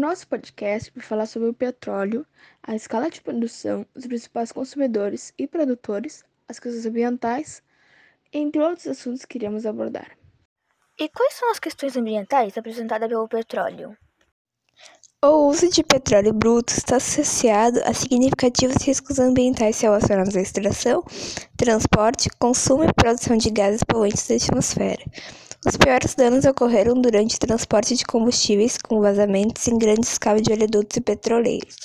Nosso podcast vai falar sobre o petróleo, a escala de produção, os principais consumidores e produtores, as questões ambientais, entre outros assuntos que iremos abordar. E quais são as questões ambientais apresentadas pelo petróleo? O uso de petróleo bruto está associado a significativos riscos ambientais relacionados à extração, transporte, consumo e produção de gases poluentes da atmosfera. Os piores danos ocorreram durante o transporte de combustíveis com vazamentos em grande escala de oleodutos e petroleiros.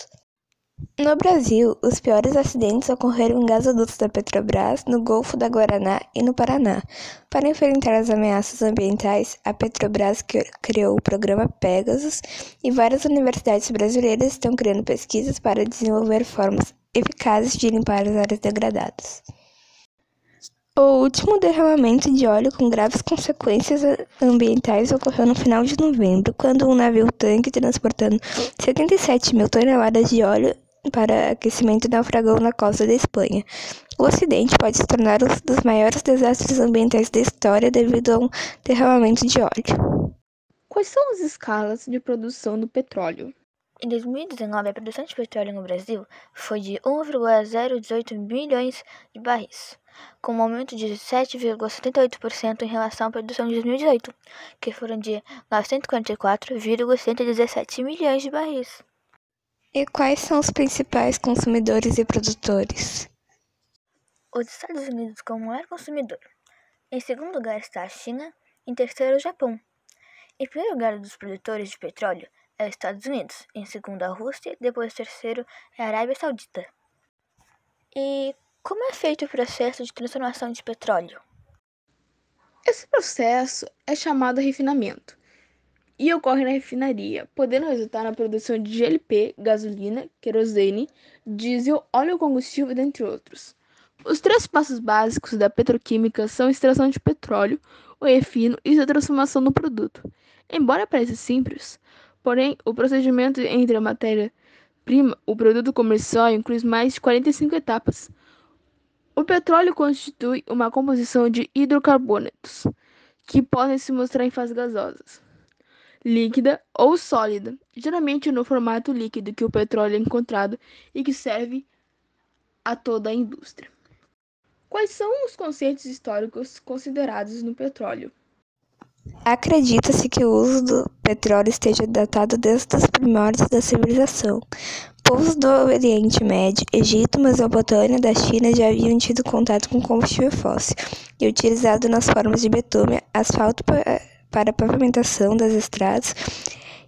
No Brasil, os piores acidentes ocorreram em gasodutos da Petrobras, no Golfo da Guaraná e no Paraná. Para enfrentar as ameaças ambientais, a Petrobras criou o programa Pegasus e várias universidades brasileiras estão criando pesquisas para desenvolver formas eficazes de limpar as áreas degradadas. O último derramamento de óleo com graves consequências ambientais ocorreu no final de novembro, quando um navio-tanque transportando 77 mil toneladas de óleo para aquecimento naufragou na costa da Espanha. O acidente pode se tornar um dos maiores desastres ambientais da história devido a um derramamento de óleo. Quais são as escalas de produção do petróleo? Em 2019, a produção de petróleo no Brasil foi de 1,018 milhões de barris com um aumento de 7,78% em relação à produção de 2018, que foram de 944,117 milhões de barris. E quais são os principais consumidores e produtores? Os Estados Unidos como maior consumidor. Em segundo lugar está a China, em terceiro o Japão. Em primeiro lugar dos produtores de petróleo é os Estados Unidos, em segundo a Rússia, depois terceiro é a Arábia Saudita. E como é feito o processo de transformação de petróleo? Esse processo é chamado refinamento e ocorre na refinaria, podendo resultar na produção de GLP, gasolina, querosene, diesel, óleo combustível, dentre outros. Os três passos básicos da petroquímica são a extração de petróleo, o refino e a transformação do produto. Embora pareça simples, porém, o procedimento entre a matéria-prima o produto comercial inclui mais de 45 etapas, o petróleo constitui uma composição de hidrocarbonetos, que podem se mostrar em fases gasosas, líquida ou sólida, geralmente no formato líquido que o petróleo é encontrado e que serve a toda a indústria. Quais são os conceitos históricos considerados no petróleo? Acredita-se que o uso do petróleo esteja datado desde os primórdios da civilização, Povos do Oriente Médio, Egito, Mesopotâmia da China já haviam tido contato com combustível fóssil e utilizado nas formas de betume, asfalto para pavimentação das estradas,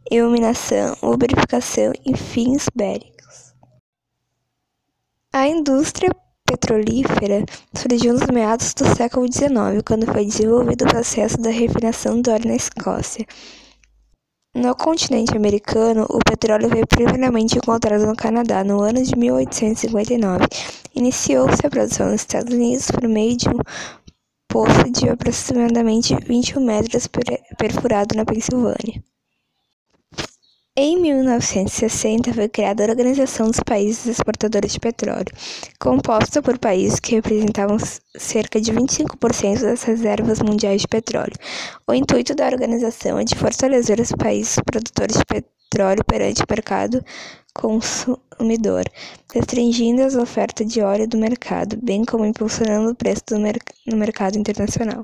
iluminação, lubrificação e fins bélicos. A indústria petrolífera surgiu nos meados do século XIX, quando foi desenvolvido o processo da refinação do óleo na Escócia. No continente americano, o petróleo foi primeiramente encontrado no Canadá no ano de 1859. Iniciou-se a produção nos Estados Unidos por meio de um poço de aproximadamente 21 metros perfurado na Pensilvânia. Em 1960 foi criada a Organização dos Países Exportadores de Petróleo, composta por países que representavam cerca de 25% das reservas mundiais de petróleo. O intuito da organização é de fortalecer os países produtores de petróleo perante o mercado consumidor, restringindo as ofertas de óleo do mercado, bem como impulsionando o preço no mercado internacional.